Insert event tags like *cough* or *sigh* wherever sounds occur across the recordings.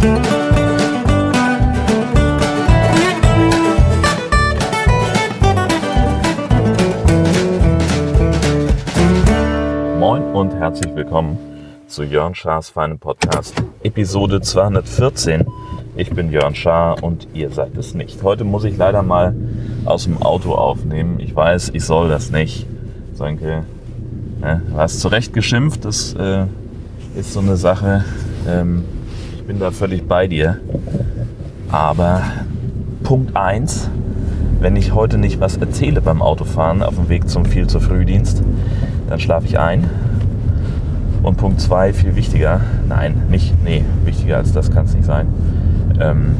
Moin und herzlich willkommen zu Jörn Schars feinem Podcast, Episode 214. Ich bin Jörn Schaar und ihr seid es nicht. Heute muss ich leider mal aus dem Auto aufnehmen. Ich weiß, ich soll das nicht. Du hast zu Recht geschimpft, das äh, ist so eine Sache. Ähm, bin da völlig bei dir. Aber Punkt 1, wenn ich heute nicht was erzähle beim Autofahren auf dem Weg zum viel zu Frühdienst, dann schlafe ich ein. Und Punkt 2, viel wichtiger, nein, nicht, nee, wichtiger als das kann es nicht sein. Ähm,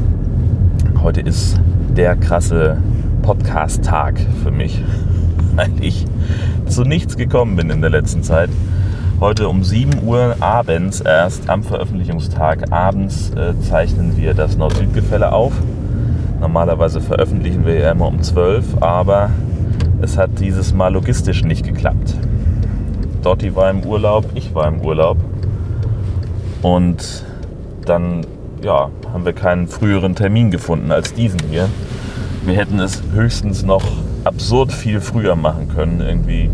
heute ist der krasse Podcast-Tag für mich, *laughs* weil ich zu nichts gekommen bin in der letzten Zeit. Heute um 7 Uhr abends erst am Veröffentlichungstag abends äh, zeichnen wir das Nord-Süd-Gefälle auf. Normalerweise veröffentlichen wir ja immer um 12, aber es hat dieses Mal logistisch nicht geklappt. Dotti war im Urlaub, ich war im Urlaub. Und dann ja, haben wir keinen früheren Termin gefunden als diesen hier. Wir hätten es höchstens noch absurd viel früher machen können, irgendwie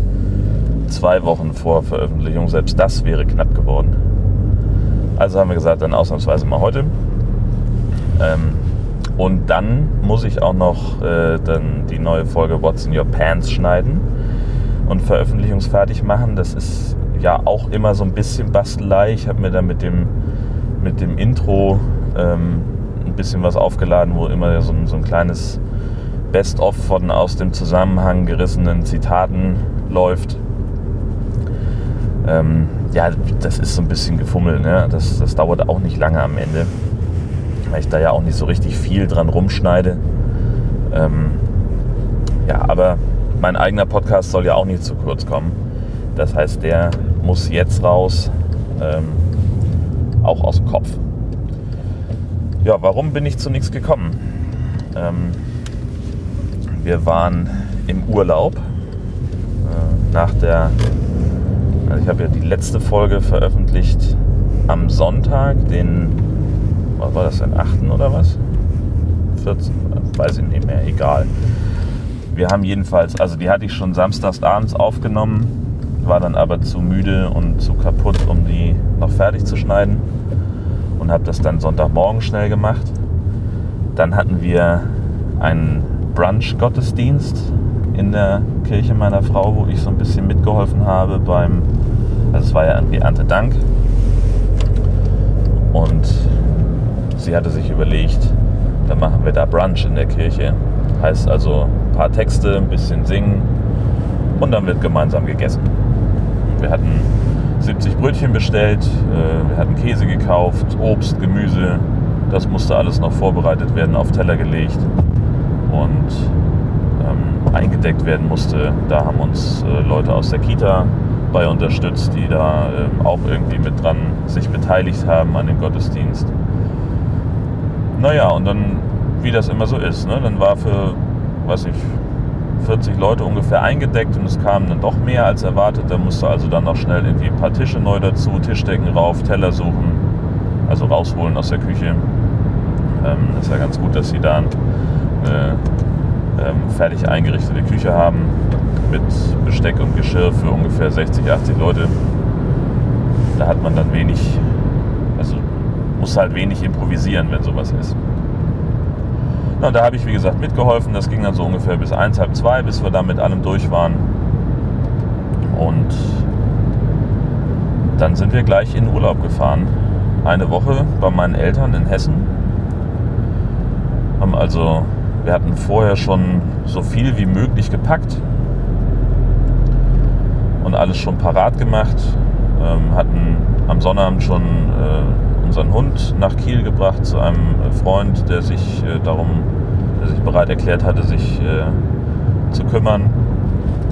zwei Wochen vor Veröffentlichung. Selbst das wäre knapp geworden. Also haben wir gesagt, dann ausnahmsweise mal heute. Ähm, und dann muss ich auch noch äh, dann die neue Folge What's in Your Pants schneiden und veröffentlichungsfertig machen. Das ist ja auch immer so ein bisschen Bastelei. Ich habe mir da mit dem, mit dem Intro ähm, ein bisschen was aufgeladen, wo immer so ein, so ein kleines Best-of von aus dem Zusammenhang gerissenen Zitaten läuft. Ähm, ja, das ist so ein bisschen gefummelt. Ne? Das, das dauert auch nicht lange am Ende, weil ich da ja auch nicht so richtig viel dran rumschneide. Ähm, ja, aber mein eigener Podcast soll ja auch nicht zu kurz kommen. Das heißt, der muss jetzt raus, ähm, auch aus dem Kopf. Ja, warum bin ich zu nichts gekommen? Ähm, wir waren im Urlaub äh, nach der also ich habe ja die letzte Folge veröffentlicht am Sonntag, den, was war das denn, 8. oder was? 14, weiß ich nicht mehr, egal. Wir haben jedenfalls, also die hatte ich schon samstags abends aufgenommen, war dann aber zu müde und zu kaputt, um die noch fertig zu schneiden und habe das dann Sonntagmorgen schnell gemacht. Dann hatten wir einen Brunch-Gottesdienst in der Kirche meiner Frau, wo ich so ein bisschen mitgeholfen habe beim, also es war ja irgendwie Erntedank. Und sie hatte sich überlegt, dann machen wir da Brunch in der Kirche. Heißt also ein paar Texte, ein bisschen singen und dann wird gemeinsam gegessen. Wir hatten 70 Brötchen bestellt, äh, wir hatten Käse gekauft, Obst, Gemüse. Das musste alles noch vorbereitet werden, auf Teller gelegt. Und eingedeckt werden musste. Da haben uns äh, Leute aus der Kita bei unterstützt, die da äh, auch irgendwie mit dran sich beteiligt haben an dem Gottesdienst. Naja, und dann, wie das immer so ist, ne, dann war für, weiß ich, 40 Leute ungefähr eingedeckt und es kamen dann doch mehr als erwartet. Da musste also dann noch schnell irgendwie ein paar Tische neu dazu, Tischdecken rauf, Teller suchen, also rausholen aus der Küche. Ähm, ist ja ganz gut, dass sie da äh, ähm, fertig eingerichtete Küche haben mit Besteck und Geschirr für ungefähr 60, 80 Leute. Da hat man dann wenig, also muss halt wenig improvisieren, wenn sowas ist. Na, da habe ich, wie gesagt, mitgeholfen. Das ging dann so ungefähr bis eins, halb zwei, bis wir da mit allem durch waren. Und dann sind wir gleich in Urlaub gefahren. Eine Woche bei meinen Eltern in Hessen. Haben also wir hatten vorher schon so viel wie möglich gepackt und alles schon parat gemacht. Ähm, hatten am Sonnabend schon äh, unseren Hund nach Kiel gebracht zu einem Freund, der sich äh, darum, der sich bereit erklärt hatte, sich äh, zu kümmern,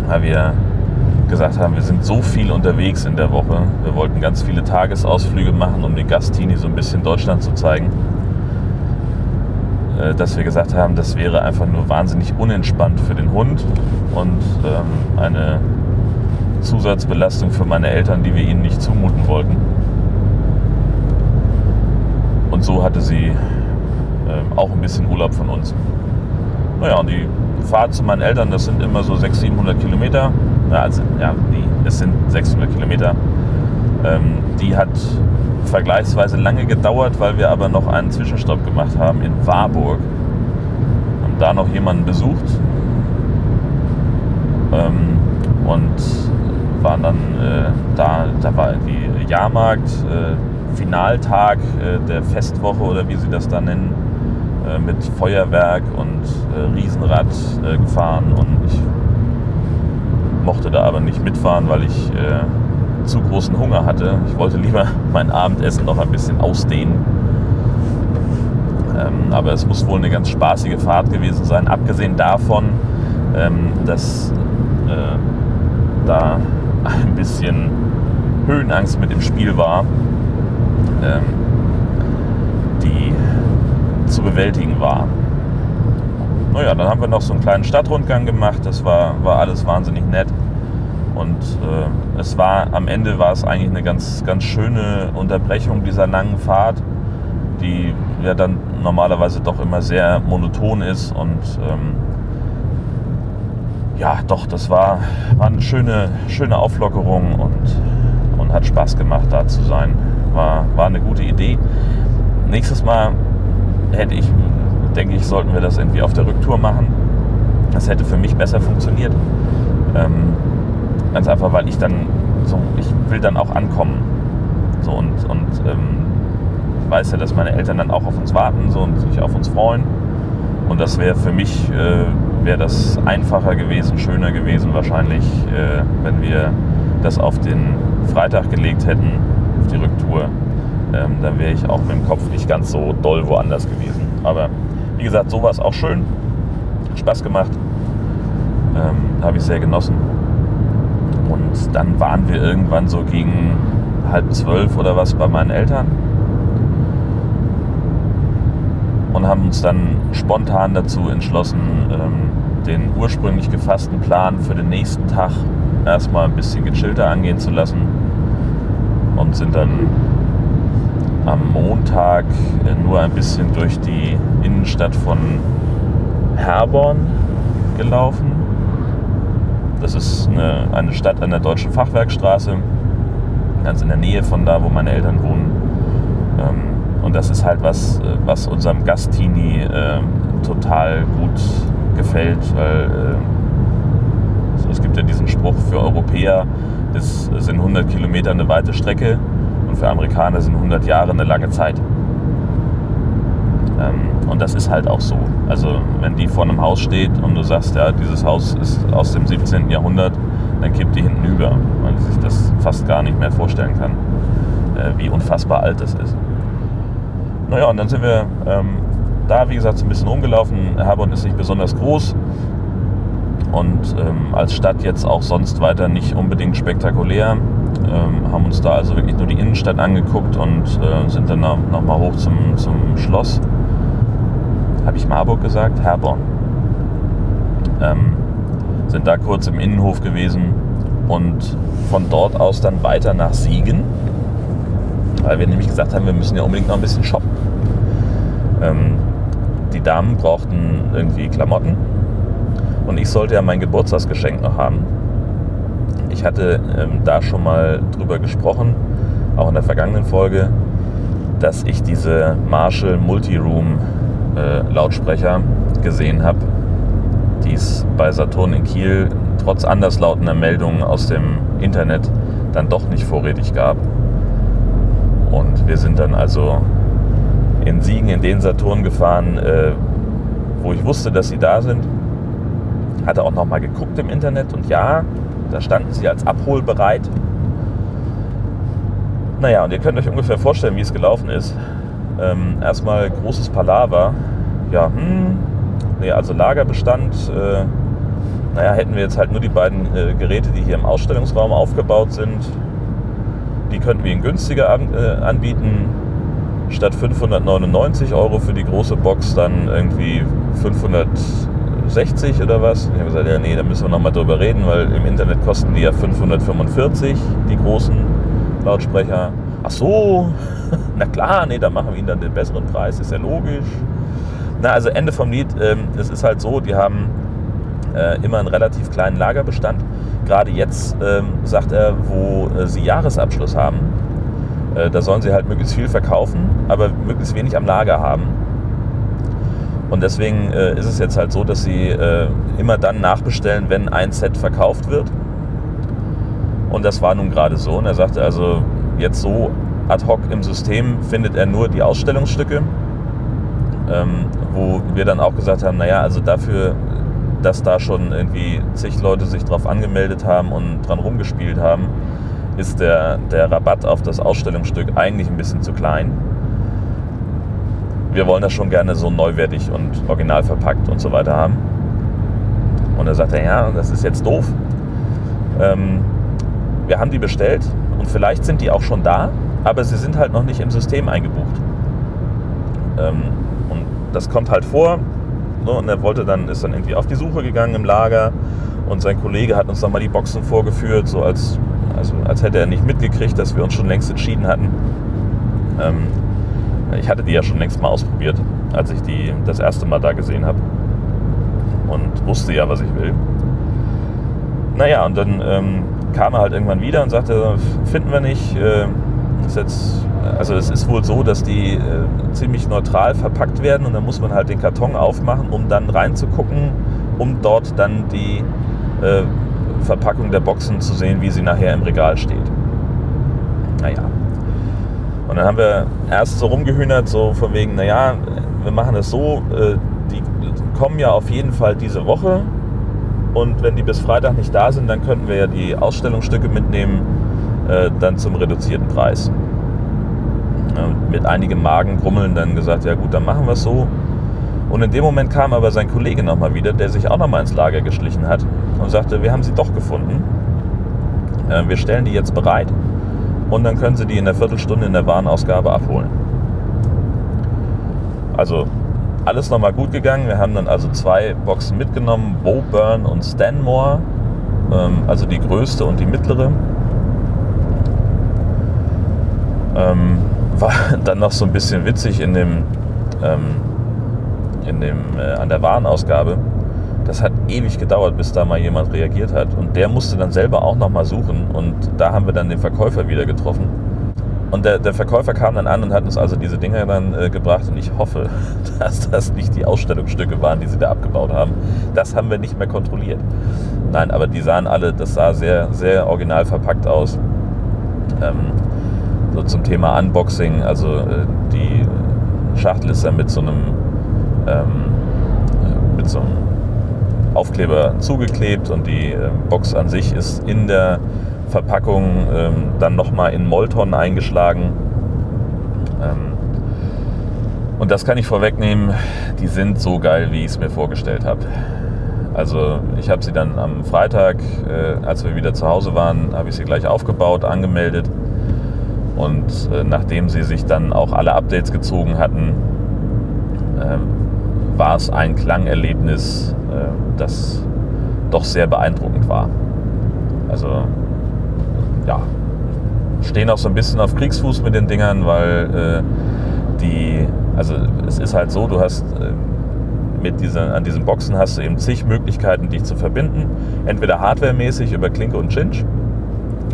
weil wir gesagt haben, wir sind so viel unterwegs in der Woche. Wir wollten ganz viele Tagesausflüge machen, um den Gastini so ein bisschen Deutschland zu zeigen. Äh, dass wir gesagt haben, das wäre einfach nur wahnsinnig unentspannt für den Hund und ähm, eine Zusatzbelastung für meine Eltern, die wir ihnen nicht zumuten wollten. Und so hatte sie äh, auch ein bisschen Urlaub von uns. Naja, und die Fahrt zu meinen Eltern, das sind immer so 600, 700 Kilometer. Ja, also, ja, die, es sind 600 Kilometer. Ähm, die hat vergleichsweise lange gedauert, weil wir aber noch einen Zwischenstopp gemacht haben in Warburg. Haben da noch jemanden besucht. Ähm, und waren dann äh, da, da war die Jahrmarkt, äh, Finaltag äh, der Festwoche oder wie sie das da nennen, äh, mit Feuerwerk und äh, Riesenrad gefahren und ich mochte da aber nicht mitfahren, weil ich zu großen Hunger hatte. Ich wollte lieber *laughs* mein Abendessen noch ein bisschen ausdehnen. Ähm, aber es muss wohl eine ganz spaßige Fahrt gewesen sein, abgesehen davon, ähm, dass äh, da ein bisschen Höhenangst mit im Spiel war, ähm, die zu bewältigen war. Naja, dann haben wir noch so einen kleinen Stadtrundgang gemacht. Das war, war alles wahnsinnig nett. Und äh, es war am Ende war es eigentlich eine ganz, ganz schöne Unterbrechung dieser langen Fahrt, die ja dann normalerweise doch immer sehr monoton ist. Und ähm, ja, doch, das war, war eine schöne, schöne Auflockerung und, und hat Spaß gemacht, da zu sein. War, war eine gute Idee. Nächstes Mal hätte ich, denke ich, sollten wir das irgendwie auf der Rücktour machen. Das hätte für mich besser funktioniert. Ähm, ganz einfach, weil ich dann so, ich will dann auch ankommen. So und, und ähm, ich weiß ja, dass meine Eltern dann auch auf uns warten so, und sich auf uns freuen. Und das wäre für mich äh, wäre das einfacher gewesen, schöner gewesen wahrscheinlich, äh, wenn wir das auf den Freitag gelegt hätten, auf die Rücktour. Ähm, dann wäre ich auch mit dem Kopf nicht ganz so doll woanders gewesen. Aber wie gesagt, so war es auch schön. Spaß gemacht. Ähm, Habe ich sehr genossen. Und dann waren wir irgendwann so gegen halb zwölf oder was bei meinen Eltern und haben uns dann spontan dazu entschlossen, ähm, den ursprünglich gefassten Plan für den nächsten Tag erstmal ein bisschen gechillter angehen zu lassen und sind dann am Montag äh, nur ein bisschen durch die Innenstadt von Herborn gelaufen. Das ist eine, eine Stadt an der Deutschen Fachwerkstraße, ganz in der Nähe von da, wo meine Eltern wohnen. Und das ist halt was, äh, was unserem Gastini äh, total gut gefällt, weil äh, es gibt ja diesen Spruch für Europäer, das sind 100 Kilometer eine weite Strecke und für Amerikaner sind 100 Jahre eine lange Zeit. Ähm, und das ist halt auch so. Also wenn die vor einem Haus steht und du sagst, ja, dieses Haus ist aus dem 17. Jahrhundert, dann kippt die hinten über, weil sich das fast gar nicht mehr vorstellen kann, äh, wie unfassbar alt das ist. Naja, und dann sind wir ähm, da, wie gesagt, so ein bisschen rumgelaufen. Herborn ist nicht besonders groß und ähm, als Stadt jetzt auch sonst weiter nicht unbedingt spektakulär. Ähm, haben uns da also wirklich nur die Innenstadt angeguckt und äh, sind dann noch, noch mal hoch zum, zum Schloss. Habe ich Marburg gesagt? Herborn. Ähm, sind da kurz im Innenhof gewesen und von dort aus dann weiter nach Siegen weil wir nämlich gesagt haben, wir müssen ja unbedingt noch ein bisschen shoppen. Ähm, die Damen brauchten irgendwie Klamotten und ich sollte ja mein Geburtstagsgeschenk noch haben. Ich hatte ähm, da schon mal drüber gesprochen, auch in der vergangenen Folge, dass ich diese Marshall Multiroom äh, Lautsprecher gesehen habe, die es bei Saturn in Kiel trotz anderslautender Meldungen aus dem Internet dann doch nicht vorrätig gab. Wir sind dann also in Siegen in den Saturn gefahren, äh, wo ich wusste, dass sie da sind. Hatte auch nochmal geguckt im Internet und ja, da standen sie als abholbereit. Naja, und ihr könnt euch ungefähr vorstellen, wie es gelaufen ist. Ähm, erstmal großes Palaver. Ja, hm, nee, also Lagerbestand. Äh, naja, hätten wir jetzt halt nur die beiden äh, Geräte, die hier im Ausstellungsraum aufgebaut sind, die könnten wir ihnen günstiger an, äh, anbieten. Statt 599 Euro für die große Box dann irgendwie 560 oder was. Ich habe gesagt, ja nee, da müssen wir nochmal drüber reden, weil im Internet kosten die ja 545, die großen Lautsprecher. ach so, *laughs* na klar, nee, dann machen wir ihnen dann den besseren Preis, ist ja logisch. Na, also Ende vom Lied, ähm, es ist halt so, die haben äh, immer einen relativ kleinen Lagerbestand. Gerade jetzt, ähm, sagt er, wo äh, sie Jahresabschluss haben, äh, da sollen sie halt möglichst viel verkaufen, aber möglichst wenig am Lager haben. Und deswegen äh, ist es jetzt halt so, dass sie äh, immer dann nachbestellen, wenn ein Set verkauft wird. Und das war nun gerade so. Und er sagte also, jetzt so ad hoc im System findet er nur die Ausstellungsstücke, ähm, wo wir dann auch gesagt haben, naja, also dafür, dass da schon irgendwie zig Leute sich drauf angemeldet haben und dran rumgespielt haben, ist der, der Rabatt auf das Ausstellungsstück eigentlich ein bisschen zu klein wir wollen das schon gerne so neuwertig und original verpackt und so weiter haben. Und er sagte, ja, das ist jetzt doof. Ähm, wir haben die bestellt und vielleicht sind die auch schon da, aber sie sind halt noch nicht im System eingebucht. Ähm, und das kommt halt vor. So, und er wollte dann, ist dann irgendwie auf die Suche gegangen im Lager und sein Kollege hat uns nochmal die Boxen vorgeführt, so als, also als hätte er nicht mitgekriegt, dass wir uns schon längst entschieden hatten. Ähm, ich hatte die ja schon längst mal ausprobiert, als ich die das erste Mal da gesehen habe. Und wusste ja, was ich will. Naja, und dann ähm, kam er halt irgendwann wieder und sagte, finden wir nicht. Äh, ist jetzt, also es ist wohl so, dass die äh, ziemlich neutral verpackt werden und dann muss man halt den Karton aufmachen, um dann reinzugucken, um dort dann die äh, Verpackung der Boxen zu sehen, wie sie nachher im Regal steht. Naja, und dann haben wir erst so rumgehühnert, so von wegen, naja, wir machen es so, äh, die kommen ja auf jeden Fall diese Woche und wenn die bis Freitag nicht da sind, dann könnten wir ja die Ausstellungsstücke mitnehmen, äh, dann zum reduzierten Preis. Mit einigem Magengrummeln dann gesagt, ja gut, dann machen wir es so. Und in dem Moment kam aber sein Kollege nochmal wieder, der sich auch nochmal ins Lager geschlichen hat und sagte, wir haben sie doch gefunden. Äh, wir stellen die jetzt bereit und dann können Sie die in der Viertelstunde in der Warenausgabe abholen. Also alles nochmal gut gegangen. Wir haben dann also zwei Boxen mitgenommen, Woburn und Stanmore, ähm, also die größte und die mittlere. Ähm, war *laughs* dann noch so ein bisschen witzig in dem, ähm, in dem äh, an der Warenausgabe das hat ewig gedauert, bis da mal jemand reagiert hat. Und der musste dann selber auch nochmal suchen. Und da haben wir dann den Verkäufer wieder getroffen. Und der, der Verkäufer kam dann an und hat uns also diese Dinger dann äh, gebracht. Und ich hoffe, *laughs* dass das nicht die Ausstellungsstücke waren, die sie da abgebaut haben. Das haben wir nicht mehr kontrolliert. Nein, aber die sahen alle, das sah sehr, sehr original verpackt aus. Ähm, so zum Thema Unboxing. Also äh, die Schachtel ist dann mit so einem, ähm, mit so einem Aufkleber zugeklebt und die äh, Box an sich ist in der Verpackung ähm, dann nochmal in Molton eingeschlagen. Ähm, und das kann ich vorwegnehmen, die sind so geil, wie ich es mir vorgestellt habe. Also ich habe sie dann am Freitag, äh, als wir wieder zu Hause waren, habe ich sie gleich aufgebaut, angemeldet. Und äh, nachdem sie sich dann auch alle Updates gezogen hatten, äh, war es ein Klangerlebnis, äh, das doch sehr beeindruckend war. Also ja, stehen auch so ein bisschen auf Kriegsfuß mit den Dingern, weil äh, die, also es ist halt so, du hast äh, mit dieser, an diesen Boxen hast du eben zig Möglichkeiten, dich zu verbinden. Entweder hardwaremäßig über Klinke und Cinch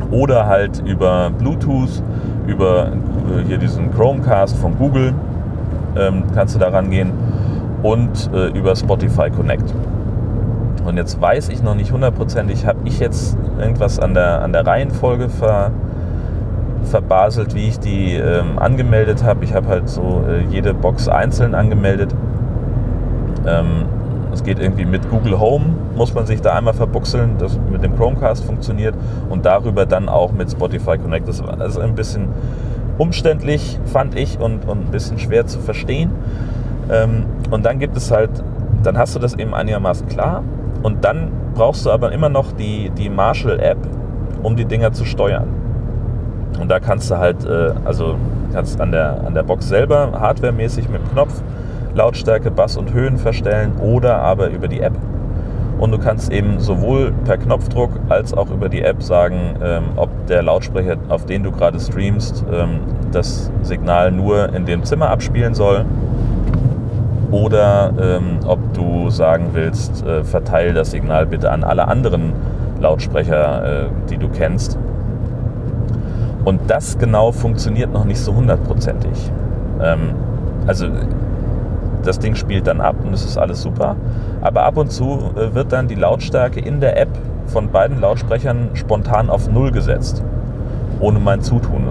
oder halt über Bluetooth, über äh, hier diesen Chromecast von Google ähm, kannst du da rangehen und äh, über Spotify Connect. Und jetzt weiß ich noch nicht hundertprozentig, habe ich jetzt irgendwas an der, an der Reihenfolge ver, verbaselt, wie ich die ähm, angemeldet habe. Ich habe halt so äh, jede Box einzeln angemeldet. Ähm, es geht irgendwie mit Google Home, muss man sich da einmal verbuchseln, das mit dem Chromecast funktioniert und darüber dann auch mit Spotify Connect. Das war also ein bisschen umständlich, fand ich, und, und ein bisschen schwer zu verstehen. Ähm, und dann gibt es halt, dann hast du das eben einigermaßen klar und dann brauchst du aber immer noch die, die Marshall-App, um die Dinger zu steuern. Und da kannst du halt, äh, also kannst an der, an der Box selber hardwaremäßig mit dem Knopf Lautstärke, Bass und Höhen verstellen oder aber über die App. Und du kannst eben sowohl per Knopfdruck als auch über die App sagen, ähm, ob der Lautsprecher, auf den du gerade streamst, ähm, das Signal nur in dem Zimmer abspielen soll. Oder ähm, ob du sagen willst, äh, verteile das Signal bitte an alle anderen Lautsprecher, äh, die du kennst. Und das genau funktioniert noch nicht so hundertprozentig. Ähm, also das Ding spielt dann ab und es ist alles super. Aber ab und zu äh, wird dann die Lautstärke in der App von beiden Lautsprechern spontan auf Null gesetzt. Ohne mein Zutun.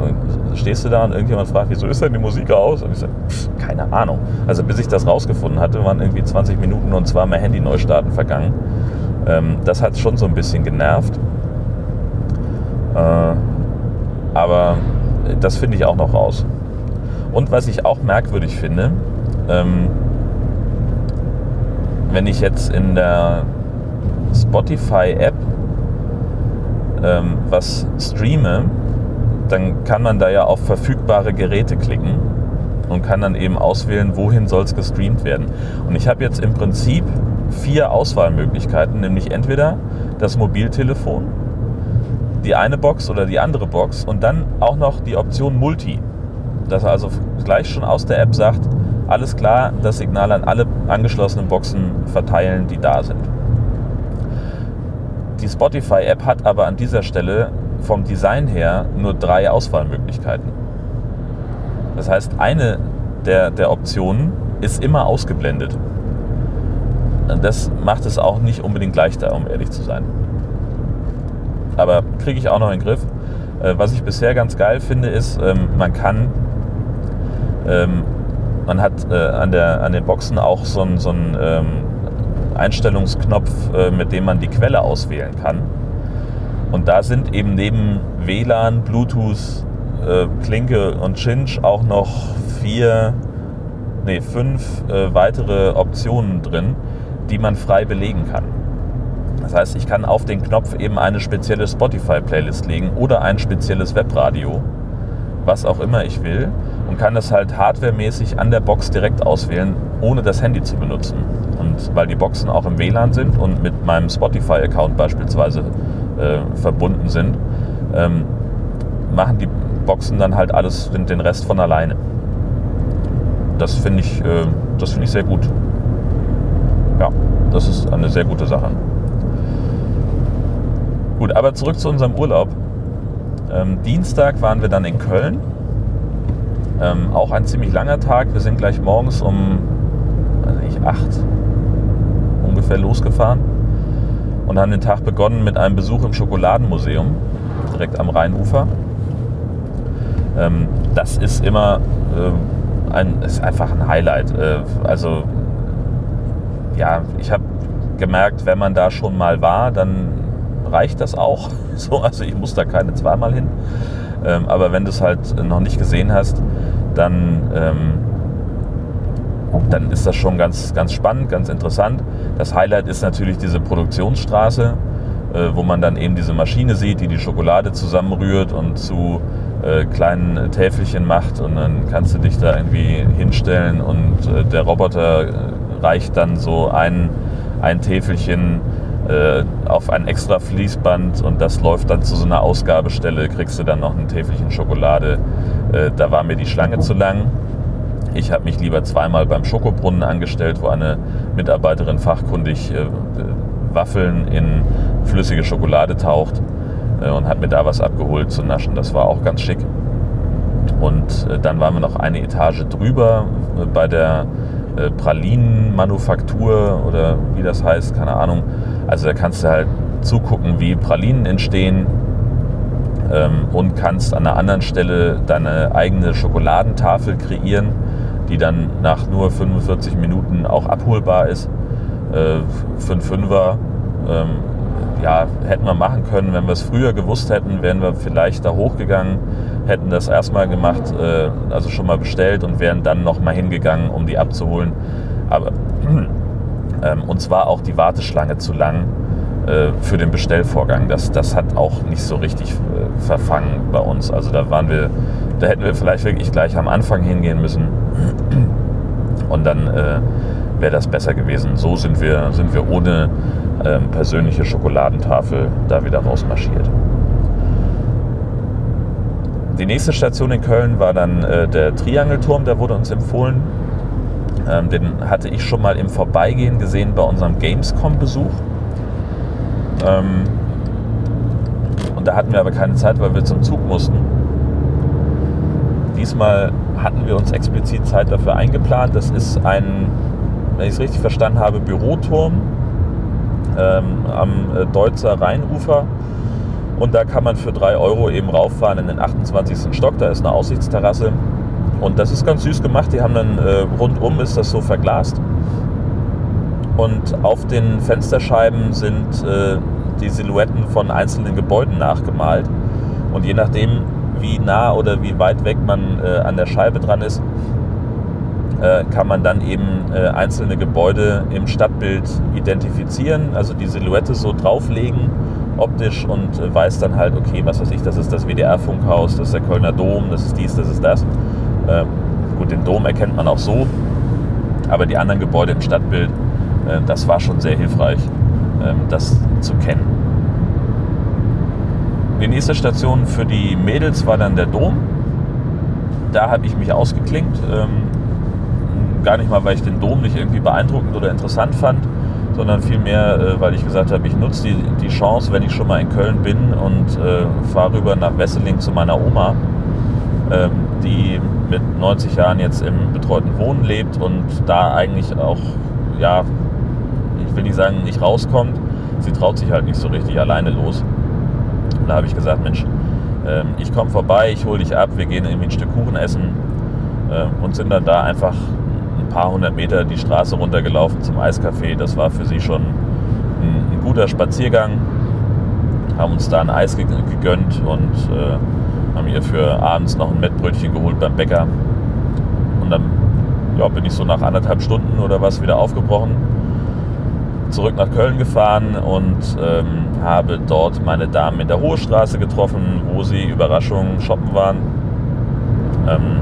Stehst du da und irgendjemand fragt, wieso ist denn die Musik aus? Und ich sage, keine Ahnung. Also bis ich das rausgefunden hatte, waren irgendwie 20 Minuten und zweimal Handy-Neustarten vergangen. Ähm, das hat schon so ein bisschen genervt. Äh, aber das finde ich auch noch raus. Und was ich auch merkwürdig finde, ähm, wenn ich jetzt in der Spotify-App ähm, was streame, dann kann man da ja auf verfügbare Geräte klicken und kann dann eben auswählen, wohin soll es gestreamt werden. Und ich habe jetzt im Prinzip vier Auswahlmöglichkeiten, nämlich entweder das Mobiltelefon, die eine Box oder die andere Box und dann auch noch die Option Multi. Dass er also gleich schon aus der App sagt, alles klar, das Signal an alle angeschlossenen Boxen verteilen, die da sind. Die Spotify-App hat aber an dieser Stelle vom Design her nur drei Auswahlmöglichkeiten. Das heißt, eine der, der Optionen ist immer ausgeblendet. Das macht es auch nicht unbedingt leichter, um ehrlich zu sein. Aber kriege ich auch noch in den Griff. Äh, was ich bisher ganz geil finde, ist, ähm, man kann, ähm, man hat äh, an, der, an den Boxen auch so einen so ähm, Einstellungsknopf, äh, mit dem man die Quelle auswählen kann. Und da sind eben neben WLAN, Bluetooth, Klinke und Cinch auch noch vier, nee, fünf weitere Optionen drin, die man frei belegen kann. Das heißt, ich kann auf den Knopf eben eine spezielle Spotify-Playlist legen oder ein spezielles Webradio, was auch immer ich will, und kann das halt hardwaremäßig an der Box direkt auswählen, ohne das Handy zu benutzen. Und weil die Boxen auch im WLAN sind und mit meinem Spotify-Account beispielsweise äh, verbunden sind, ähm, machen die Boxen dann halt alles, den Rest von alleine. Das finde ich, äh, find ich sehr gut. Ja, das ist eine sehr gute Sache. Gut, aber zurück zu unserem Urlaub. Ähm, Dienstag waren wir dann in Köln. Ähm, auch ein ziemlich langer Tag. Wir sind gleich morgens um also nicht, acht ungefähr losgefahren und haben den Tag begonnen mit einem Besuch im Schokoladenmuseum direkt am Rheinufer. Ähm, das ist immer äh, ein, ist einfach ein Highlight. Äh, also ja, ich habe gemerkt, wenn man da schon mal war, dann reicht das auch. *laughs* So, also ich muss da keine zweimal hin. Ähm, aber wenn du es halt noch nicht gesehen hast, dann, ähm, dann ist das schon ganz, ganz spannend, ganz interessant. Das Highlight ist natürlich diese Produktionsstraße, äh, wo man dann eben diese Maschine sieht, die die Schokolade zusammenrührt und zu äh, kleinen Täfelchen macht und dann kannst du dich da irgendwie hinstellen und äh, der Roboter äh, reicht dann so ein, ein Täfelchen auf ein extra Fließband und das läuft dann zu so einer Ausgabestelle, kriegst du dann noch ein Täfelchen Schokolade. Äh, da war mir die Schlange zu lang. Ich habe mich lieber zweimal beim Schokobrunnen angestellt, wo eine Mitarbeiterin fachkundig äh, Waffeln in flüssige Schokolade taucht äh, und hat mir da was abgeholt zu naschen. Das war auch ganz schick. Und äh, dann waren wir noch eine Etage drüber äh, bei der Pralinenmanufaktur oder wie das heißt, keine Ahnung. Also da kannst du halt zugucken, wie Pralinen entstehen ähm, und kannst an einer anderen Stelle deine eigene Schokoladentafel kreieren, die dann nach nur 45 Minuten auch abholbar ist. Äh, für einen Fünfer ähm, ja, hätten wir machen können. Wenn wir es früher gewusst hätten, wären wir vielleicht da hochgegangen, hätten das erstmal gemacht, äh, also schon mal bestellt und wären dann nochmal hingegangen, um die abzuholen. Aber ähm, und zwar auch die Warteschlange zu lang äh, für den Bestellvorgang. Das, das hat auch nicht so richtig äh, verfangen bei uns. Also da waren wir, da hätten wir vielleicht wirklich gleich am Anfang hingehen müssen. Und dann äh, wäre das besser gewesen. So sind wir, sind wir ohne ähm, persönliche Schokoladentafel da wieder rausmarschiert. Die nächste Station in Köln war dann äh, der Triangelturm, der wurde uns empfohlen. Ähm, den hatte ich schon mal im Vorbeigehen gesehen bei unserem Gamescom-Besuch. Ähm, und da hatten wir aber keine Zeit, weil wir zum Zug mussten. Diesmal hatten wir uns explizit Zeit dafür eingeplant. Das ist ein, wenn ich es richtig verstanden habe, Büroturm ähm, am äh, Deutzer Rheinufer und da kann man für 3 Euro eben rauffahren in den 28. Stock. Da ist eine Aussichtsterrasse. Und das ist ganz süß gemacht. Die haben dann äh, rundum ist das so verglast. Und auf den Fensterscheiben sind äh, die Silhouetten von einzelnen Gebäuden nachgemalt. Und je nachdem, wie nah oder wie weit weg man äh, an der Scheibe dran ist, äh, kann man dann eben äh, einzelne Gebäude im Stadtbild identifizieren, also die Silhouette so drauflegen optisch und äh, weiß dann halt, okay, was weiß ich, das ist das WDR-Funkhaus, das ist der Kölner Dom, das ist dies, das ist das. Ähm, gut, den Dom erkennt man auch so, aber die anderen Gebäude im Stadtbild, äh, das war schon sehr hilfreich, ähm, das zu kennen. Die nächste Station für die Mädels war dann der Dom. Da habe ich mich ausgeklinkt. Ähm, gar nicht mal, weil ich den Dom nicht irgendwie beeindruckend oder interessant fand, sondern vielmehr, äh, weil ich gesagt habe, ich nutze die, die Chance, wenn ich schon mal in Köln bin und äh, fahre rüber nach Wesseling zu meiner Oma, äh, die mit 90 Jahren jetzt im betreuten Wohnen lebt und da eigentlich auch, ja, ich will nicht sagen, nicht rauskommt. Sie traut sich halt nicht so richtig alleine los. Da habe ich gesagt, Mensch, äh, ich komme vorbei, ich hole dich ab, wir gehen irgendwie ein Stück Kuchen essen äh, und sind dann da einfach paar hundert Meter die Straße runtergelaufen zum Eiscafé. Das war für sie schon ein, ein guter Spaziergang. Haben uns da ein Eis gegönnt und äh, haben ihr für abends noch ein Mettbrötchen geholt beim Bäcker. Und dann ja, bin ich so nach anderthalb Stunden oder was wieder aufgebrochen, zurück nach Köln gefahren und ähm, habe dort meine Damen in der Hohe Straße getroffen, wo sie Überraschungen shoppen waren. Ähm,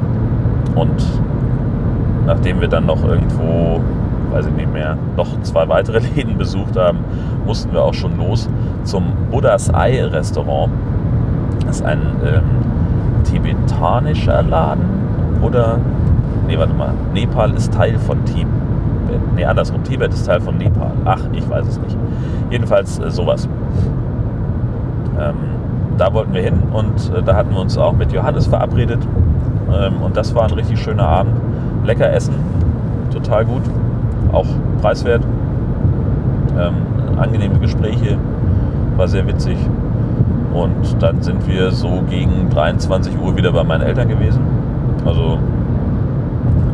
und nachdem wir dann noch irgendwo, weiß ich nicht mehr, noch zwei weitere *laughs* Läden besucht haben, mussten wir auch schon los zum Buddhas Ei Restaurant. Das ist ein ähm, tibetanischer Laden oder, nee, warte mal, Nepal ist Teil von Tibet. Nee, andersrum, Tibet ist Teil von Nepal. Ach, ich weiß es nicht. Jedenfalls äh, sowas. Ähm, da wollten wir hin und äh, da hatten wir uns auch mit Johannes verabredet. Ähm, und das war ein richtig schöner Abend lecker essen, total gut, auch preiswert. Ähm, angenehme Gespräche, war sehr witzig. Und dann sind wir so gegen 23 Uhr wieder bei meinen Eltern gewesen. Also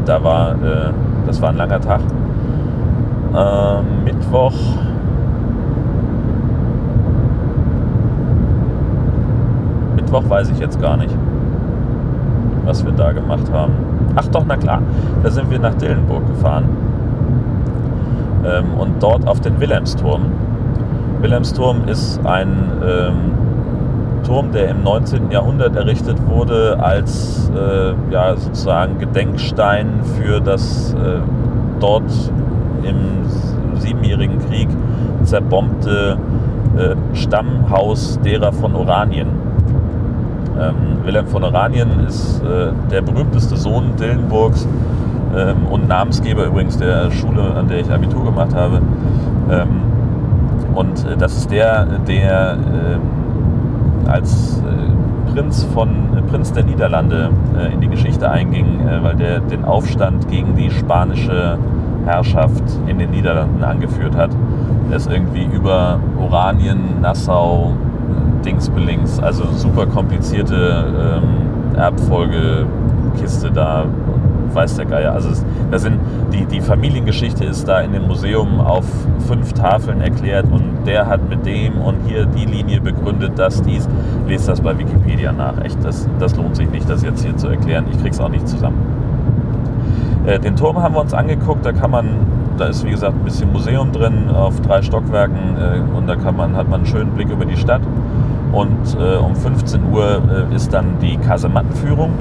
da war, äh, das war ein langer Tag. Äh, Mittwoch. Mittwoch weiß ich jetzt gar nicht, was wir da gemacht haben. Ach doch, na klar. Da sind wir nach Dillenburg gefahren. Ähm, und dort auf den Wilhelmsturm. Wilhelmsturm ist ein ähm, Turm, der im 19. Jahrhundert errichtet wurde als äh, ja, sozusagen Gedenkstein für das äh, dort im Siebenjährigen Krieg zerbombte äh, Stammhaus derer von Oranien ähm, Wilhelm von Oranien ist äh, der berühmteste Sohn Dillenburgs ähm, und Namensgeber übrigens der Schule, an der ich Abitur gemacht habe. Ähm, und äh, das ist der, der äh, als äh, Prinz von äh, Prinz der Niederlande äh, in die Geschichte einging, weil der den Aufstand gegen die spanische Herrschaft in den Niederlanden angeführt hat. Er ist irgendwie über Oranien, Nassau, Dingsbelinks, also super komplizierte ähm, Erbfolgekiste da, weiß der Geier. Also es, da sind die, die Familiengeschichte ist da in dem Museum auf fünf Tafeln erklärt und der hat mit dem und hier die Linie begründet, dass dies. Lest das bei Wikipedia nach. Echt, das, das lohnt sich nicht, das jetzt hier zu erklären. Ich krieg's auch nicht zusammen. Äh, den Turm haben wir uns angeguckt, da kann man da ist wie gesagt ein bisschen Museum drin auf drei Stockwerken äh, und da kann man, hat man einen schönen Blick über die Stadt. Und äh, um 15 Uhr äh, ist dann die Kasemattenführung.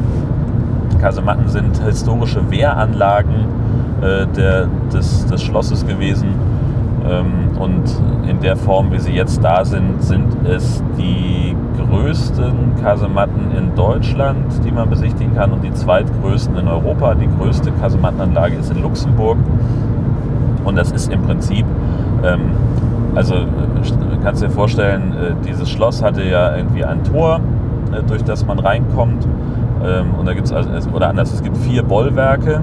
Kasematten sind historische Wehranlagen äh, der, des, des Schlosses gewesen. Ähm, und in der Form, wie sie jetzt da sind, sind es die größten Kasematten in Deutschland, die man besichtigen kann und die zweitgrößten in Europa. Die größte Kasemattenanlage ist in Luxemburg und das ist im Prinzip, ähm, also kannst dir vorstellen, äh, dieses Schloss hatte ja irgendwie ein Tor, äh, durch das man reinkommt. Ähm, und da gibt es also, oder anders, es gibt vier Bollwerke,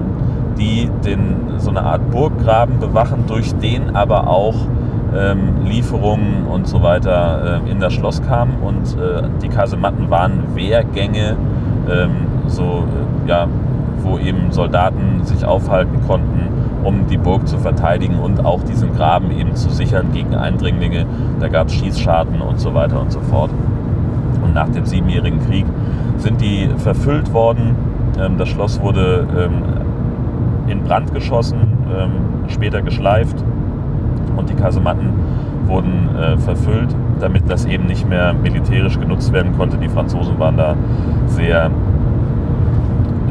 die den, so eine Art Burggraben bewachen, durch den aber auch ähm, Lieferungen und so weiter äh, in das Schloss kamen. Und äh, die Kasematten waren Wehrgänge, ähm, so, äh, ja, wo eben Soldaten sich aufhalten konnten, um die Burg zu verteidigen und auch diesen Graben eben zu sichern gegen Eindringlinge. Da gab es Schießscharten und so weiter und so fort. Und nach dem Siebenjährigen Krieg sind die verfüllt worden. Ähm, das Schloss wurde ähm, in Brand geschossen, ähm, später geschleift und die Kasematten wurden äh, verfüllt, damit das eben nicht mehr militärisch genutzt werden konnte. Die Franzosen waren da sehr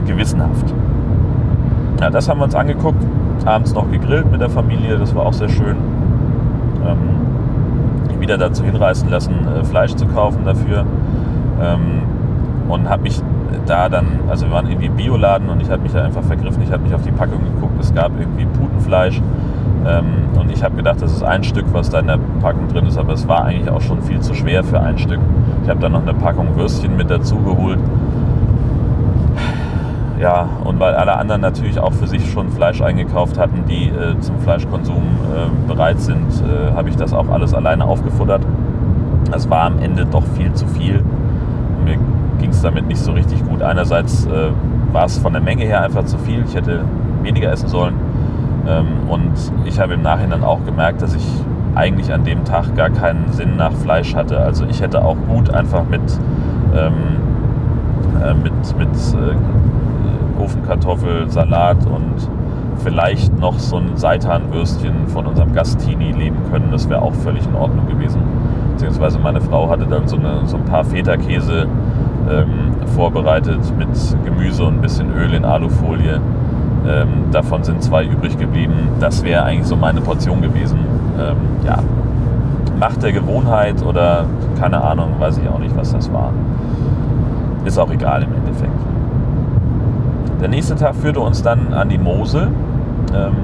gewissenhaft. Ja, das haben wir uns angeguckt, abends noch gegrillt mit der Familie, das war auch sehr schön. Wieder dazu hinreißen lassen, äh, Fleisch zu kaufen dafür. Und habe mich da dann, also wir waren irgendwie im Bioladen und ich habe mich da einfach vergriffen. Ich habe mich auf die Packung geguckt, es gab irgendwie Putenfleisch. Ähm, und ich habe gedacht, das ist ein Stück, was da in der Packung drin ist, aber es war eigentlich auch schon viel zu schwer für ein Stück. Ich habe dann noch eine Packung Würstchen mit dazu geholt. Ja, und weil alle anderen natürlich auch für sich schon Fleisch eingekauft hatten, die äh, zum Fleischkonsum äh, bereit sind, äh, habe ich das auch alles alleine aufgefuttert. Das war am Ende doch viel zu viel. Damit nicht so richtig gut. Einerseits äh, war es von der Menge her einfach zu viel. Ich hätte weniger essen sollen. Ähm, und ich habe im Nachhinein auch gemerkt, dass ich eigentlich an dem Tag gar keinen Sinn nach Fleisch hatte. Also ich hätte auch gut einfach mit, ähm, äh, mit, mit äh, Ofenkartoffel, Salat und vielleicht noch so ein Seitanwürstchen von unserem Gastini leben können. Das wäre auch völlig in Ordnung gewesen. Beziehungsweise meine Frau hatte dann so, eine, so ein paar Feta-Käse ähm, vorbereitet mit Gemüse und ein bisschen Öl in Alufolie. Ähm, davon sind zwei übrig geblieben. Das wäre eigentlich so meine Portion gewesen. Ähm, ja, Macht der Gewohnheit oder keine Ahnung, weiß ich auch nicht, was das war. Ist auch egal im Endeffekt. Der nächste Tag führte uns dann an die Mosel. Ähm,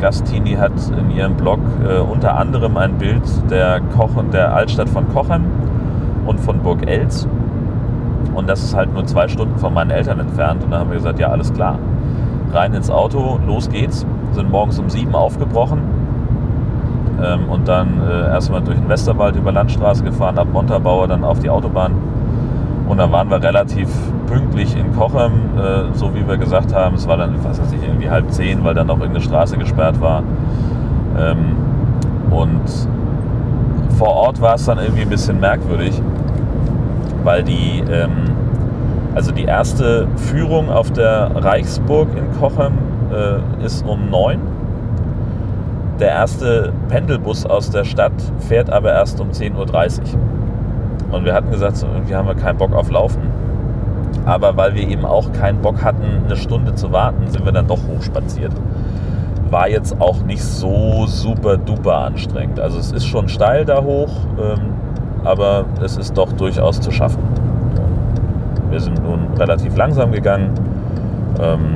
Gastini hat in ihrem Blog äh, unter anderem ein Bild der, Koch der Altstadt von Kochem und von Burg Elz und das ist halt nur zwei Stunden von meinen Eltern entfernt. Und da haben wir gesagt, ja, alles klar. Rein ins Auto, los geht's. Sind morgens um sieben aufgebrochen. Ähm, und dann äh, erstmal durch den Westerwald über Landstraße gefahren, ab Montabaur, dann auf die Autobahn. Und dann waren wir relativ pünktlich in Kochem, äh, so wie wir gesagt haben. Es war dann, was weiß ich, irgendwie halb zehn, weil dann auch irgendeine Straße gesperrt war. Ähm, und vor Ort war es dann irgendwie ein bisschen merkwürdig weil die, ähm, also die erste Führung auf der Reichsburg in Kochem äh, ist um neun. Der erste Pendelbus aus der Stadt fährt aber erst um 10.30 Uhr. Und wir hatten gesagt, so, irgendwie haben wir keinen Bock auf Laufen. Aber weil wir eben auch keinen Bock hatten, eine Stunde zu warten, sind wir dann doch hochspaziert. War jetzt auch nicht so super duper anstrengend. Also es ist schon steil da hoch. Ähm, aber es ist doch durchaus zu schaffen. Wir sind nun relativ langsam gegangen, ähm,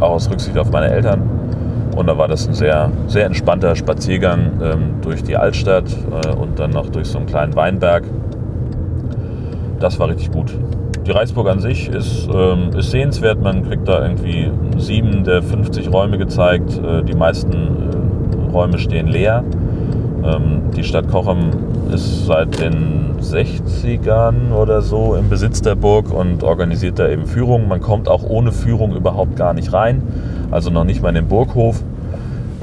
auch aus Rücksicht auf meine Eltern. Und da war das ein sehr, sehr entspannter Spaziergang ähm, durch die Altstadt äh, und dann noch durch so einen kleinen Weinberg. Das war richtig gut. Die Reichsburg an sich ist, ähm, ist sehenswert. Man kriegt da irgendwie sieben der 50 Räume gezeigt. Äh, die meisten äh, Räume stehen leer. Ähm, die Stadt Kochem ist seit den 60ern oder so im Besitz der Burg und organisiert da eben Führungen. Man kommt auch ohne Führung überhaupt gar nicht rein, also noch nicht mal in den Burghof.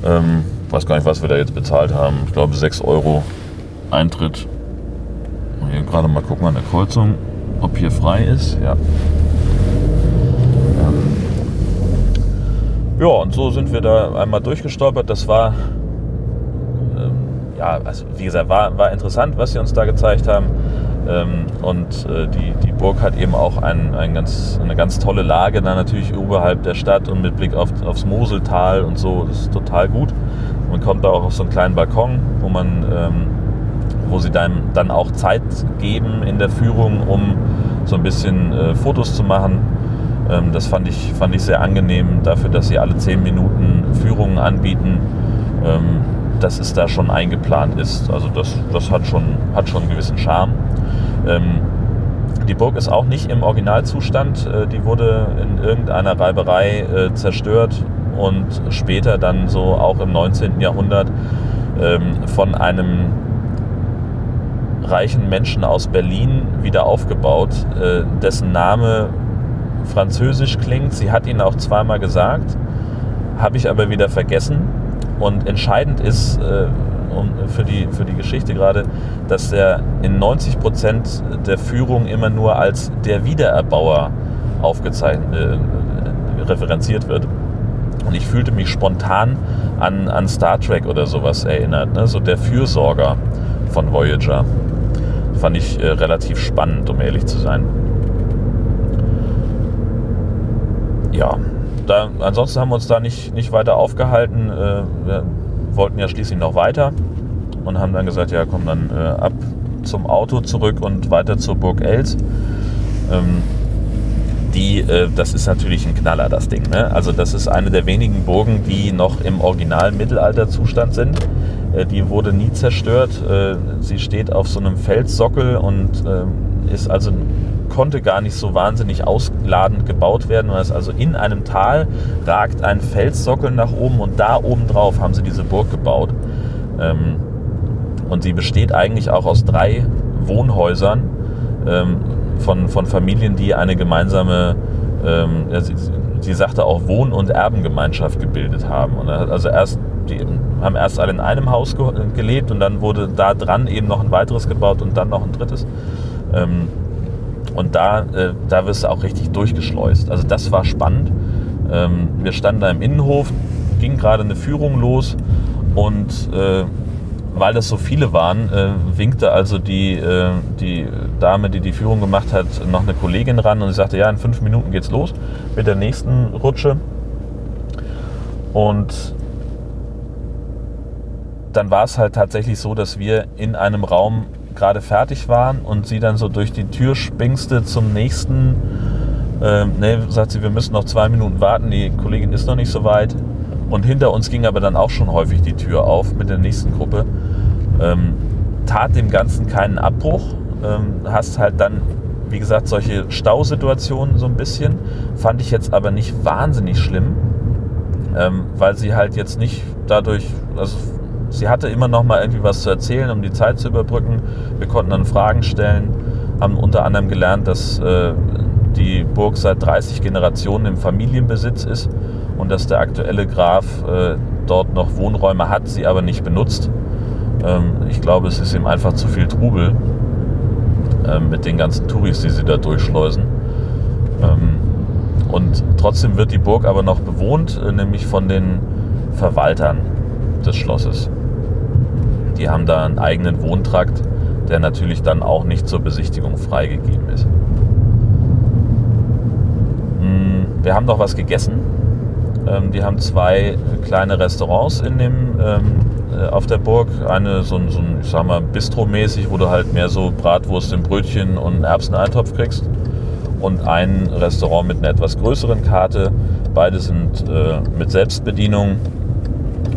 Ähm, weiß gar nicht, was wir da jetzt bezahlt haben. Ich glaube 6 Euro Eintritt. Hier gerade mal gucken an der Kreuzung, ob hier frei ist. Ja. Ähm, ja, und so sind wir da einmal durchgestolpert. Das war ja, also wie gesagt, war, war interessant, was sie uns da gezeigt haben. Ähm, und äh, die, die Burg hat eben auch ein, ein ganz, eine ganz tolle Lage da natürlich oberhalb der Stadt und mit Blick auf, aufs Moseltal und so. Das ist total gut. Man kommt da auch auf so einen kleinen Balkon, wo man, ähm, wo sie dann, dann auch Zeit geben in der Führung, um so ein bisschen äh, Fotos zu machen. Ähm, das fand ich, fand ich sehr angenehm dafür, dass sie alle zehn Minuten Führungen anbieten, ähm, dass es da schon eingeplant ist. Also das, das hat, schon, hat schon einen gewissen Charme. Ähm, die Burg ist auch nicht im Originalzustand. Äh, die wurde in irgendeiner Reiberei äh, zerstört und später dann so auch im 19. Jahrhundert ähm, von einem reichen Menschen aus Berlin wieder aufgebaut, äh, dessen Name französisch klingt. Sie hat ihn auch zweimal gesagt, habe ich aber wieder vergessen. Und entscheidend ist äh, für, die, für die Geschichte gerade, dass er in 90 Prozent der Führung immer nur als der Wiedererbauer aufgezeichnet, äh, referenziert wird. Und ich fühlte mich spontan an, an Star Trek oder sowas erinnert, ne? so der Fürsorger von Voyager. Fand ich äh, relativ spannend, um ehrlich zu sein. Ja, da, ansonsten haben wir uns da nicht, nicht weiter aufgehalten. Äh, wir wollten ja schließlich noch weiter und haben dann gesagt, ja komm dann äh, ab zum Auto zurück und weiter zur Burg Els. Ähm, die, äh, das ist natürlich ein Knaller, das Ding. Ne? Also das ist eine der wenigen Burgen, die noch im Original Mittelalterzustand sind. Die wurde nie zerstört. Sie steht auf so einem Felssockel und ähm, ist also konnte gar nicht so wahnsinnig ausladend gebaut werden. Und also in einem Tal ragt ein Felssockel nach oben und da oben drauf haben sie diese Burg gebaut. Ähm, und sie besteht eigentlich auch aus drei Wohnhäusern ähm, von, von Familien, die eine gemeinsame, ähm, sie, sie sagte auch Wohn- und Erbengemeinschaft gebildet haben. Und also erst die haben erst alle in einem Haus gelebt und dann wurde da dran eben noch ein weiteres gebaut und dann noch ein drittes. Und da, äh, da wirst du auch richtig durchgeschleust. Also das war spannend. Ähm, wir standen da im Innenhof, ging gerade eine Führung los und äh, weil das so viele waren, äh, winkte also die, äh, die Dame, die die Führung gemacht hat, noch eine Kollegin ran und sie sagte, ja, in fünf Minuten geht's los mit der nächsten Rutsche. Und dann war es halt tatsächlich so, dass wir in einem Raum gerade fertig waren und sie dann so durch die Tür spingste zum nächsten. Ähm, ne, sagt sie, wir müssen noch zwei Minuten warten, die Kollegin ist noch nicht so weit. Und hinter uns ging aber dann auch schon häufig die Tür auf mit der nächsten Gruppe. Ähm, tat dem Ganzen keinen Abbruch. Ähm, hast halt dann, wie gesagt, solche Stausituationen so ein bisschen. Fand ich jetzt aber nicht wahnsinnig schlimm, ähm, weil sie halt jetzt nicht dadurch, also sie hatte immer noch mal irgendwie was zu erzählen, um die Zeit zu überbrücken. Wir konnten dann Fragen stellen, haben unter anderem gelernt, dass äh, die Burg seit 30 Generationen im Familienbesitz ist und dass der aktuelle Graf äh, dort noch Wohnräume hat, sie aber nicht benutzt. Ähm, ich glaube, es ist ihm einfach zu viel Trubel äh, mit den ganzen Touris, die sie da durchschleusen. Ähm, und trotzdem wird die Burg aber noch bewohnt, äh, nämlich von den Verwaltern des Schlosses. Die haben da einen eigenen Wohntrakt, der natürlich dann auch nicht zur Besichtigung freigegeben ist. Hm, wir haben noch was gegessen. Ähm, die haben zwei kleine Restaurants in dem, ähm, äh, auf der Burg. Eine so ein, so ein ich sag mal, Bistro-mäßig, wo du halt mehr so Bratwurst im Brötchen und einen Erbseneintopf kriegst. Und ein Restaurant mit einer etwas größeren Karte. Beide sind äh, mit Selbstbedienung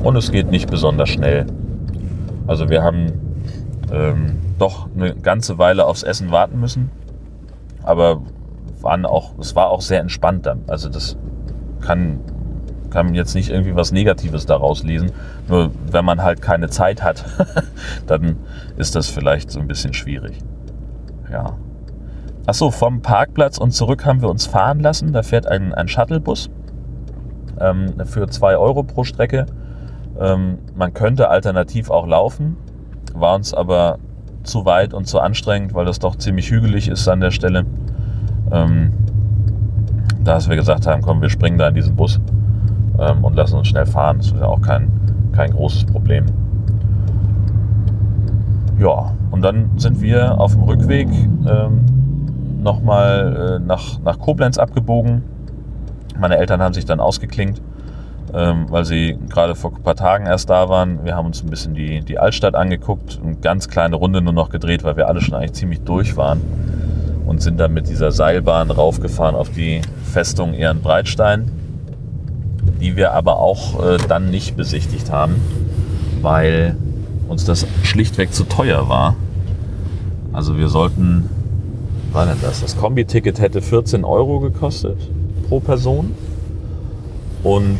und es geht nicht besonders schnell. Also wir haben ähm, doch eine ganze Weile aufs Essen warten müssen, aber waren auch, es war auch sehr entspannt dann. Also das kann, kann man jetzt nicht irgendwie was Negatives daraus lesen. Nur wenn man halt keine Zeit hat, *laughs* dann ist das vielleicht so ein bisschen schwierig. Ja. Achso, vom Parkplatz und zurück haben wir uns fahren lassen. Da fährt ein, ein Shuttlebus ähm, für 2 Euro pro Strecke. Ähm, man könnte alternativ auch laufen, war uns aber zu weit und zu anstrengend, weil das doch ziemlich hügelig ist an der Stelle. Ähm, da wir gesagt haben, komm, wir springen da in diesen Bus ähm, und lassen uns schnell fahren. Das ist ja auch kein, kein großes Problem. Ja, und dann sind wir auf dem Rückweg ähm, nochmal äh, nach, nach Koblenz abgebogen. Meine Eltern haben sich dann ausgeklinkt ähm, weil sie gerade vor ein paar Tagen erst da waren. Wir haben uns ein bisschen die, die Altstadt angeguckt, eine ganz kleine Runde nur noch gedreht, weil wir alle schon eigentlich ziemlich durch waren und sind dann mit dieser Seilbahn raufgefahren auf die Festung Ehrenbreitstein, die wir aber auch äh, dann nicht besichtigt haben, weil uns das schlichtweg zu teuer war. Also wir sollten, war denn das? Das Kombi-Ticket hätte 14 Euro gekostet pro Person und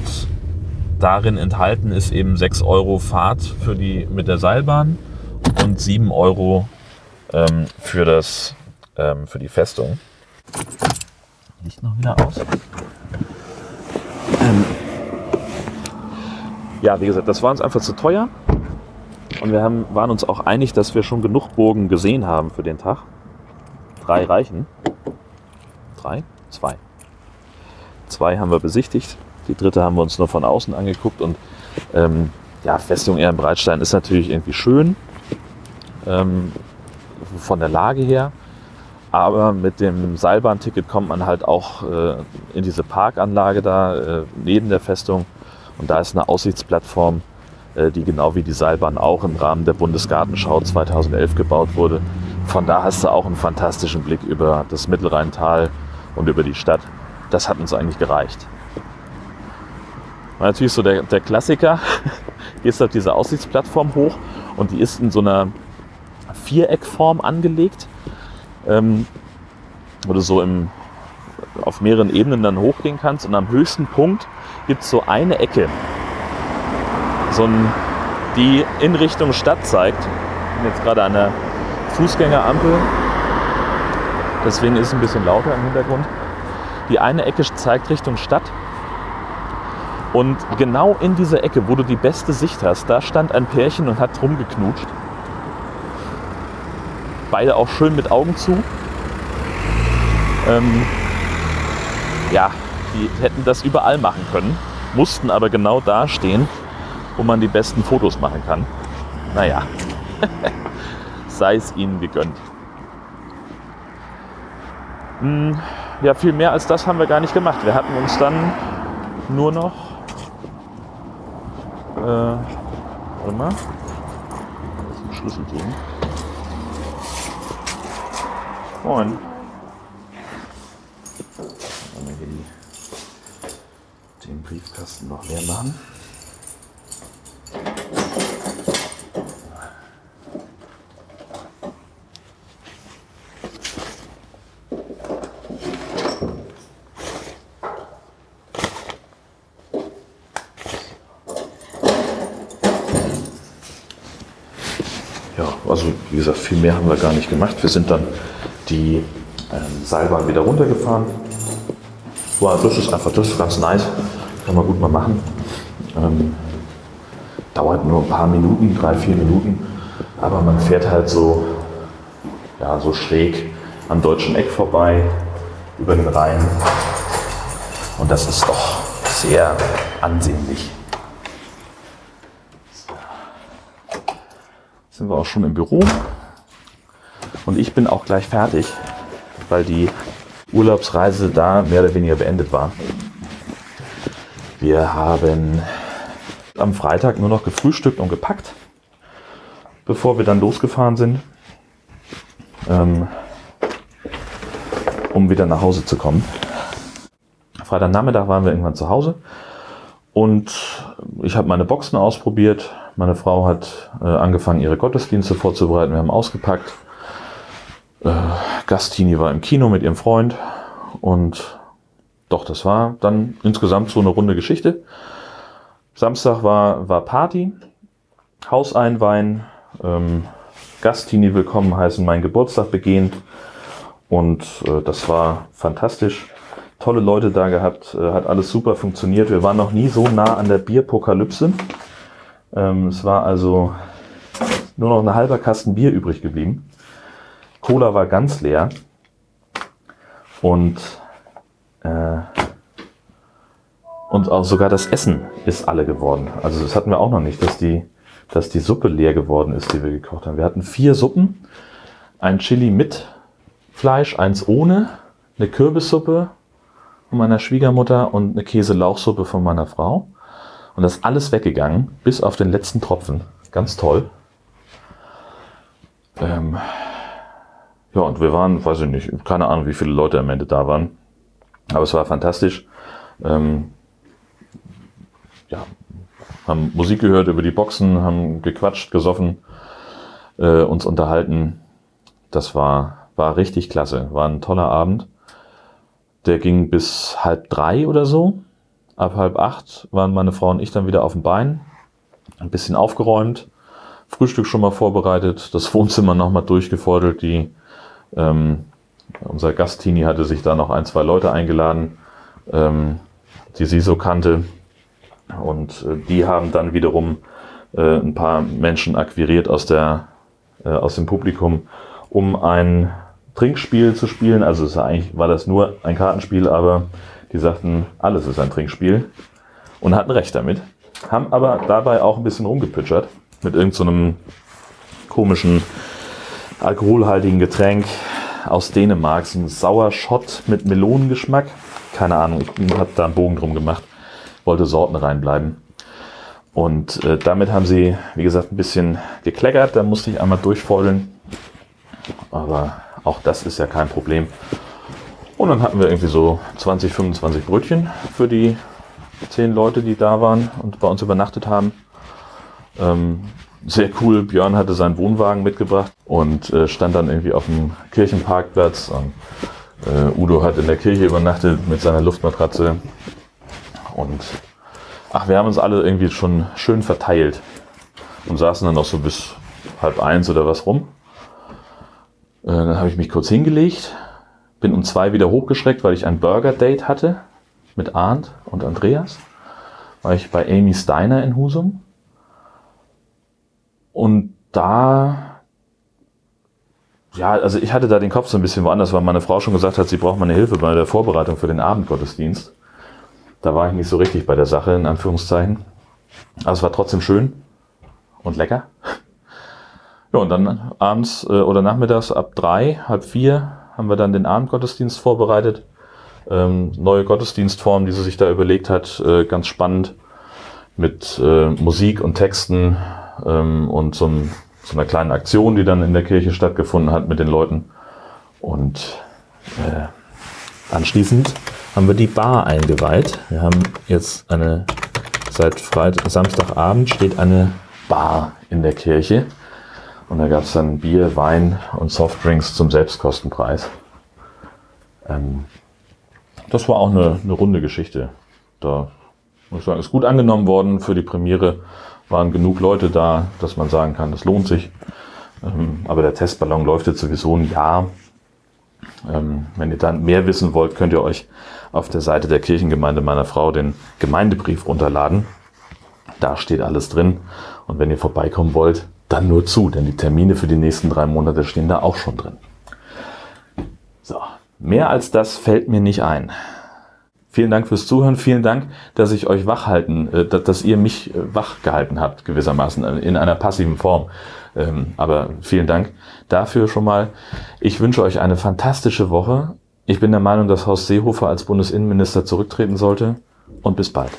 darin enthalten ist eben 6 Euro Fahrt für die, mit der Seilbahn und 7 Euro ähm, für, das, ähm, für die Festung. Licht noch wieder aus. Ähm, ja, wie gesagt, das war uns einfach zu teuer. Und wir haben, waren uns auch einig, dass wir schon genug Burgen gesehen haben für den Tag. Drei reichen. Drei? Zwei. Zwei haben wir besichtigt. Die dritte haben wir uns nur von außen angeguckt und ähm, ja, Festung Ehrenbreitstein ist natürlich irgendwie schön ähm, von der Lage her. Aber mit dem Seilbahnticket kommt man halt auch äh, in diese Parkanlage da äh, neben der Festung. Und da ist eine Aussichtsplattform, äh, die genau wie die Seilbahn auch im Rahmen der Bundesgartenschau 2011 gebaut wurde. Von da hast du auch einen fantastischen Blick über das Mittelrheintal und über die Stadt. Das hat uns eigentlich gereicht. Und natürlich so der, der Klassiker, *laughs* gehst auf diese Aussichtsplattform hoch und die ist in so einer Viereckform angelegt, ähm, wo du so im, auf mehreren Ebenen dann hochgehen kannst. Und am höchsten Punkt gibt es so eine Ecke, so ein, die in Richtung Stadt zeigt. Ich bin jetzt gerade an der Fußgängerampel, deswegen ist es ein bisschen lauter im Hintergrund. Die eine Ecke zeigt Richtung Stadt und genau in dieser Ecke, wo du die beste Sicht hast, da stand ein Pärchen und hat rumgeknutscht. Beide auch schön mit Augen zu. Ähm, ja, die hätten das überall machen können, mussten aber genau da stehen, wo man die besten Fotos machen kann. Naja, *laughs* sei es ihnen gegönnt. Hm, ja, viel mehr als das haben wir gar nicht gemacht. Wir hatten uns dann nur noch äh, warte mal. Das ist ein Schlüssel suchen. Moin. Den Briefkasten noch leer machen. also wie gesagt, viel mehr haben wir gar nicht gemacht. Wir sind dann die ähm, Seilbahn wieder runtergefahren. Wow, das ist einfach, das ist ganz nice. Kann man gut mal machen. Ähm, dauert nur ein paar Minuten, drei, vier Minuten. Aber man fährt halt so, ja, so schräg am deutschen Eck vorbei, über den Rhein. Und das ist doch sehr ansehnlich. sind wir auch schon im Büro. Und ich bin auch gleich fertig, weil die Urlaubsreise da mehr oder weniger beendet war. Wir haben am Freitag nur noch gefrühstückt und gepackt, bevor wir dann losgefahren sind, ähm, um wieder nach Hause zu kommen. Freitagnachmittag waren wir irgendwann zu Hause und ich habe meine Boxen ausprobiert, meine Frau hat äh, angefangen, ihre Gottesdienste vorzubereiten. Wir haben ausgepackt. Äh, Gastini war im Kino mit ihrem Freund. Und doch, das war dann insgesamt so eine runde Geschichte. Samstag war, war Party, Hauseinwein, ähm, Gastini willkommen heißen, mein Geburtstag begehen. Und äh, das war fantastisch. Tolle Leute da gehabt, äh, hat alles super funktioniert. Wir waren noch nie so nah an der Bierpokalypse. Ähm, es war also nur noch ein halber Kasten Bier übrig geblieben. Cola war ganz leer. Und, äh, und auch sogar das Essen ist alle geworden. Also das hatten wir auch noch nicht, dass die, dass die Suppe leer geworden ist, die wir gekocht haben. Wir hatten vier Suppen, ein Chili mit Fleisch, eins ohne, eine Kürbissuppe von meiner Schwiegermutter und eine Käse-Lauchsuppe von meiner Frau. Und das ist alles weggegangen, bis auf den letzten Tropfen. Ganz toll. Ähm, ja, und wir waren, weiß ich nicht, keine Ahnung, wie viele Leute am Ende da waren. Aber es war fantastisch. Ähm, ja, haben Musik gehört über die Boxen, haben gequatscht, gesoffen, äh, uns unterhalten. Das war, war richtig klasse. War ein toller Abend. Der ging bis halb drei oder so. Ab halb acht waren meine Frau und ich dann wieder auf dem Bein. Ein bisschen aufgeräumt. Frühstück schon mal vorbereitet. Das Wohnzimmer nochmal durchgefordert. Die, ähm, unser Gastini hatte sich da noch ein, zwei Leute eingeladen, ähm, die sie so kannte. Und äh, die haben dann wiederum äh, ein paar Menschen akquiriert aus, der, äh, aus dem Publikum, um ein Trinkspiel zu spielen. Also es war eigentlich war das nur ein Kartenspiel, aber die sagten, alles ist ein Trinkspiel und hatten recht damit. Haben aber dabei auch ein bisschen rumgepitchert mit irgendeinem so komischen alkoholhaltigen Getränk aus Dänemark, so ein Sauerschott mit Melonengeschmack. Keine Ahnung, ich habe da einen Bogen drum gemacht wollte Sorten reinbleiben. Und äh, damit haben sie, wie gesagt, ein bisschen gekleckert. Da musste ich einmal durchfeudeln. Aber auch das ist ja kein Problem. Und dann hatten wir irgendwie so 20, 25 Brötchen für die zehn Leute, die da waren und bei uns übernachtet haben. Ähm, sehr cool. Björn hatte seinen Wohnwagen mitgebracht und äh, stand dann irgendwie auf dem Kirchenparkplatz. Und, äh, Udo hat in der Kirche übernachtet mit seiner Luftmatratze. Und ach, wir haben uns alle irgendwie schon schön verteilt und saßen dann noch so bis halb eins oder was rum. Äh, dann habe ich mich kurz hingelegt, bin um zwei wieder hochgeschreckt, weil ich ein Burger-Date hatte mit Arndt und Andreas. War ich bei Amy Steiner in Husum. Und da, ja, also ich hatte da den Kopf so ein bisschen woanders, weil meine Frau schon gesagt hat, sie braucht meine Hilfe bei der Vorbereitung für den Abendgottesdienst. Da war ich nicht so richtig bei der Sache, in Anführungszeichen. Aber es war trotzdem schön und lecker. Ja, und dann abends äh, oder nachmittags ab drei, halb vier haben wir dann den Abendgottesdienst vorbereitet. Ähm, neue Gottesdienstform, die sie sich da überlegt hat, äh, ganz spannend mit äh, Musik und Texten ähm, und so, ein, so, einer kleinen Aktion, die dann in der Kirche stattgefunden hat mit den Leuten. Und äh, anschließend haben wir die Bar eingeweiht. Wir haben jetzt eine, seit Freitag, Samstagabend steht eine Bar in der Kirche. Und da gab es dann Bier, Wein und Softdrinks zum Selbstkostenpreis. Ähm, das war auch eine, eine runde Geschichte. Da muss ich sagen, ist gut angenommen worden. Für die Premiere waren genug Leute da, dass man sagen kann, das lohnt sich. Ähm, aber der Testballon läuft jetzt sowieso ein Jahr. Ähm, wenn ihr dann mehr wissen wollt, könnt ihr euch auf der Seite der Kirchengemeinde meiner Frau den Gemeindebrief runterladen. Da steht alles drin. Und wenn ihr vorbeikommen wollt, dann nur zu, denn die Termine für die nächsten drei Monate stehen da auch schon drin. So, mehr als das fällt mir nicht ein. Vielen Dank fürs Zuhören. Vielen Dank, dass ich euch wach halten, äh, dass ihr mich äh, wach gehalten habt, gewissermaßen äh, in einer passiven Form. Ähm, aber vielen Dank dafür schon mal. Ich wünsche euch eine fantastische Woche. Ich bin der Meinung, dass Horst Seehofer als Bundesinnenminister zurücktreten sollte. Und bis bald.